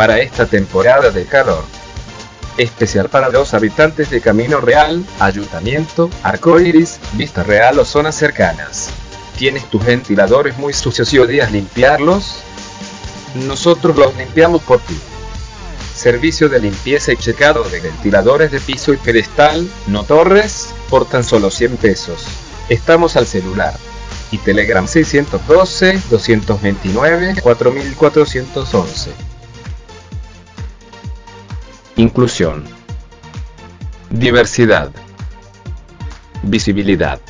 para esta temporada de calor. Especial para los habitantes de Camino Real, Ayuntamiento, Arcoiris, Vista Real o zonas cercanas. ¿Tienes tus ventiladores muy sucios y odias limpiarlos? Nosotros los limpiamos por ti. Servicio de limpieza y checado de ventiladores de piso y pedestal, no torres, por tan solo 100 pesos. Estamos al celular. Y Telegram 612-229-4411. Inclusión. Diversidad. Visibilidad.